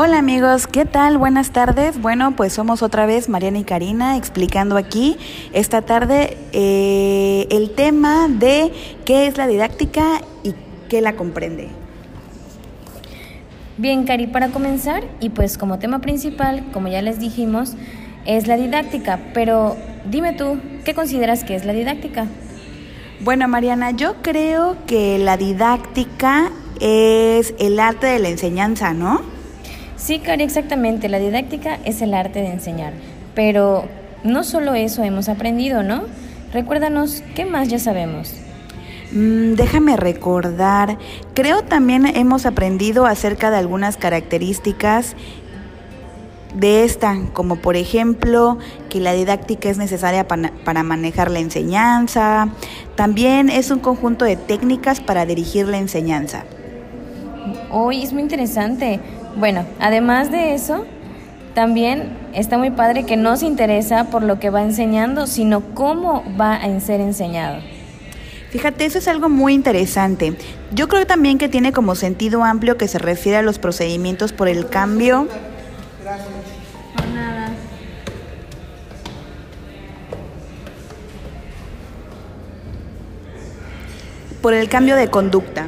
Hola amigos, ¿qué tal? Buenas tardes. Bueno, pues somos otra vez Mariana y Karina explicando aquí esta tarde eh, el tema de qué es la didáctica y qué la comprende. Bien, Cari, para comenzar, y pues como tema principal, como ya les dijimos, es la didáctica, pero dime tú, ¿qué consideras que es la didáctica? Bueno, Mariana, yo creo que la didáctica es el arte de la enseñanza, ¿no? Sí, Cari, exactamente. La didáctica es el arte de enseñar. Pero no solo eso hemos aprendido, ¿no? Recuérdanos, ¿qué más ya sabemos? Mm, déjame recordar, creo también hemos aprendido acerca de algunas características de esta, como por ejemplo que la didáctica es necesaria para, para, manejar la enseñanza, también es un conjunto de técnicas para dirigir la enseñanza. Hoy es muy interesante. Bueno, además de eso, también está muy padre que no se interesa por lo que va enseñando, sino cómo va a ser enseñado. Fíjate, eso es algo muy interesante. Yo creo también que tiene como sentido amplio que se refiere a los procedimientos por el cambio. Por nada. Por el cambio de conducta.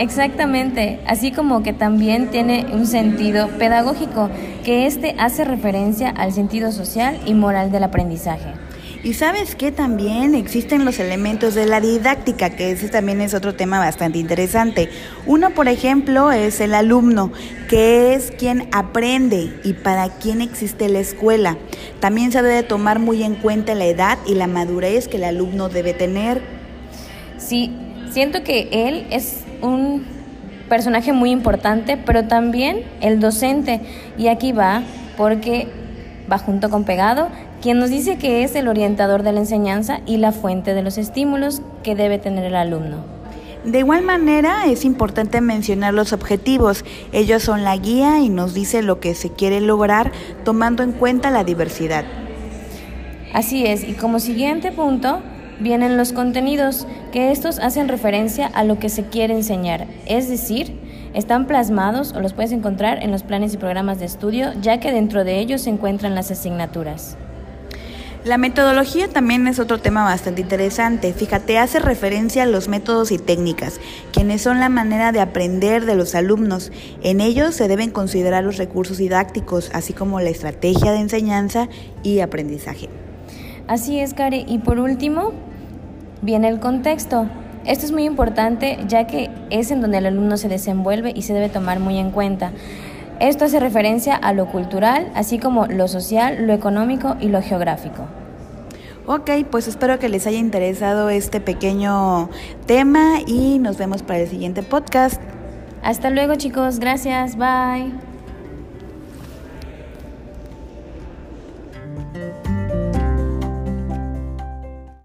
Exactamente, así como que también tiene un sentido pedagógico, que este hace referencia al sentido social y moral del aprendizaje. Y sabes que también existen los elementos de la didáctica, que ese también es otro tema bastante interesante. Uno, por ejemplo, es el alumno, que es quien aprende y para quien existe la escuela. También se debe tomar muy en cuenta la edad y la madurez que el alumno debe tener. Sí, siento que él es un personaje muy importante, pero también el docente. Y aquí va, porque va junto con Pegado, quien nos dice que es el orientador de la enseñanza y la fuente de los estímulos que debe tener el alumno. De igual manera, es importante mencionar los objetivos. Ellos son la guía y nos dice lo que se quiere lograr tomando en cuenta la diversidad. Así es, y como siguiente punto, vienen los contenidos, que estos hacen referencia a lo que se quiere enseñar, es decir, están plasmados o los puedes encontrar en los planes y programas de estudio, ya que dentro de ellos se encuentran las asignaturas. La metodología también es otro tema bastante interesante. Fíjate, hace referencia a los métodos y técnicas, quienes son la manera de aprender de los alumnos. En ellos se deben considerar los recursos didácticos, así como la estrategia de enseñanza y aprendizaje. Así es, Kare. Y por último, Viene el contexto. Esto es muy importante ya que es en donde el alumno se desenvuelve y se debe tomar muy en cuenta. Esto hace referencia a lo cultural, así como lo social, lo económico y lo geográfico. Ok, pues espero que les haya interesado este pequeño tema y nos vemos para el siguiente podcast. Hasta luego chicos, gracias, bye.